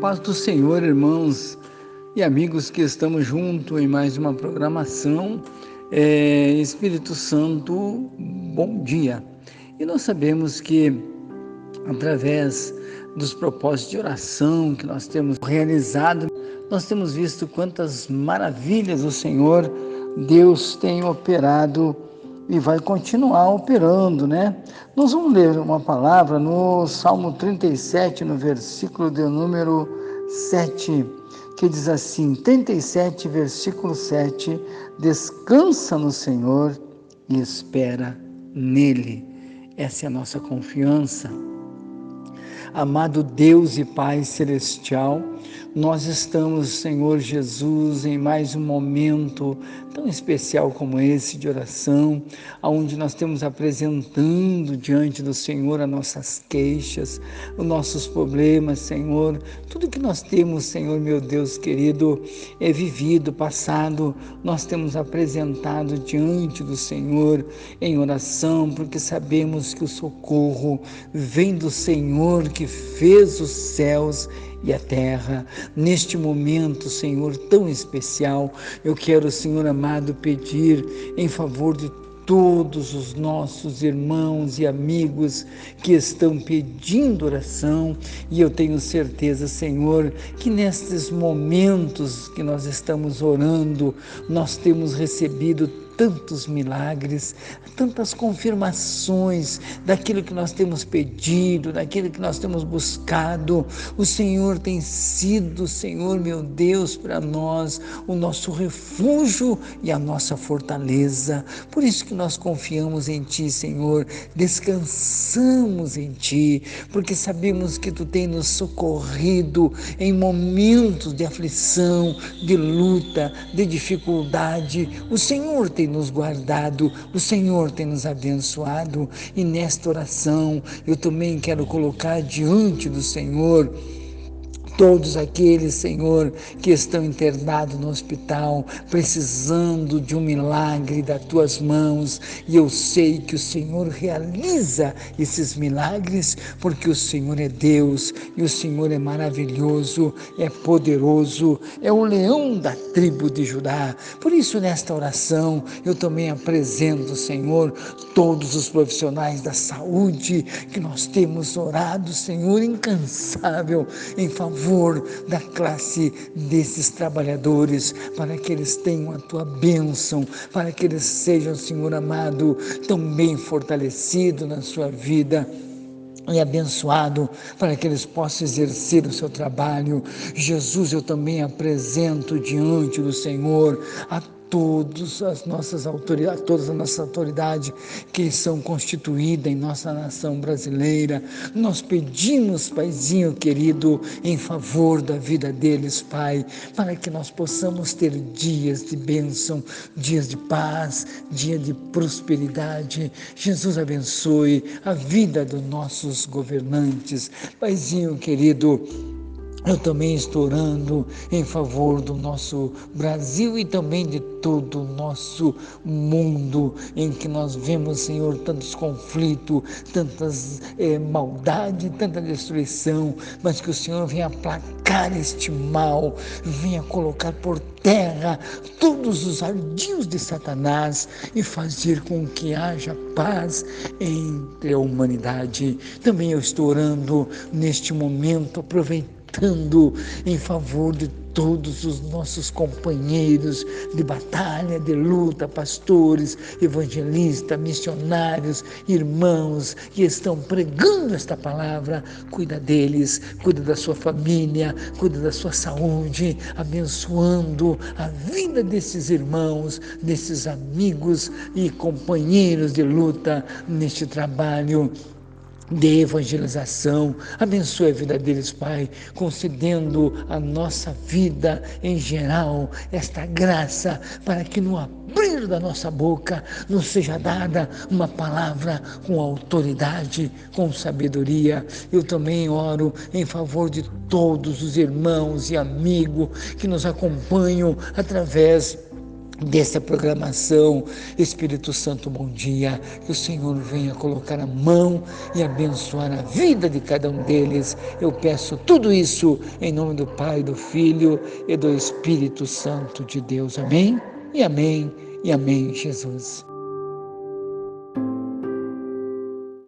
Paz do Senhor, irmãos e amigos que estamos juntos em mais uma programação. É, Espírito Santo, bom dia. E nós sabemos que através dos propósitos de oração que nós temos realizado, nós temos visto quantas maravilhas o Senhor Deus tem operado e vai continuar operando, né? Nós vamos ler uma palavra no Salmo 37, no versículo de número 7, que diz assim: 37, versículo 7: Descansa no Senhor e espera nele. Essa é a nossa confiança. Amado Deus e Pai Celestial, nós estamos, Senhor Jesus, em mais um momento tão especial como esse de oração, onde nós temos apresentando diante do Senhor as nossas queixas, os nossos problemas, Senhor, tudo que nós temos, Senhor, meu Deus querido, é vivido, passado, nós temos apresentado diante do Senhor em oração, porque sabemos que o socorro vem do Senhor que fez os céus e a terra. Neste momento, Senhor, tão especial, eu quero, Senhor amado, pedir em favor de todos os nossos irmãos e amigos que estão pedindo oração, e eu tenho certeza, Senhor, que nestes momentos que nós estamos orando, nós temos recebido tantos milagres, tantas confirmações daquilo que nós temos pedido, daquilo que nós temos buscado. O Senhor tem sido, Senhor meu Deus, para nós o nosso refúgio e a nossa fortaleza. Por isso que nós confiamos em Ti, Senhor, descansamos em Ti, porque sabemos que Tu tem nos socorrido em momentos de aflição, de luta, de dificuldade. O Senhor tem nos guardado, o Senhor tem nos abençoado. E nesta oração eu também quero colocar diante do Senhor todos aqueles, Senhor, que estão internados no hospital, precisando de um milagre das tuas mãos, e eu sei que o Senhor realiza esses milagres, porque o Senhor é Deus e o Senhor é maravilhoso, é poderoso, é o leão da tribo de Judá. Por isso, nesta oração, eu também apresento, Senhor, todos os profissionais da saúde que nós temos orado, Senhor, incansável em favor favor da classe desses trabalhadores, para que eles tenham a tua bênção, para que eles sejam, Senhor amado, também fortalecidos na sua vida e abençoado para que eles possam exercer o seu trabalho. Jesus, eu também apresento diante do Senhor a todas as nossas autoridades, todas as nossas autoridades que são constituídas em nossa nação brasileira. Nós pedimos, Paizinho querido, em favor da vida deles, Pai, para que nós possamos ter dias de bênção, dias de paz, dia de prosperidade. Jesus abençoe a vida dos nossos governantes. Paizinho querido, eu também estou orando em favor do nosso Brasil e também de todo o nosso mundo, em que nós vemos, Senhor, tantos conflitos, tantas é, maldade, tanta destruição, mas que o Senhor venha aplacar este mal, venha colocar por terra todos os ardis de Satanás e fazer com que haja paz entre a humanidade. Também eu estou orando neste momento, aproveitando lutando em favor de todos os nossos companheiros de batalha, de luta, pastores, evangelistas, missionários, irmãos que estão pregando esta palavra. Cuida deles, cuida da sua família, cuida da sua saúde, abençoando a vida desses irmãos, desses amigos e companheiros de luta neste trabalho de evangelização. Abençoe a vida deles, Pai, concedendo a nossa vida em geral esta graça para que no abrir da nossa boca nos seja dada uma palavra com autoridade, com sabedoria. Eu também oro em favor de todos os irmãos e amigos que nos acompanham através dessa programação. Espírito Santo, bom dia. Que o Senhor venha colocar a mão e abençoar a vida de cada um deles. Eu peço tudo isso em nome do Pai, do Filho e do Espírito Santo de Deus. Amém? E amém. E amém, Jesus.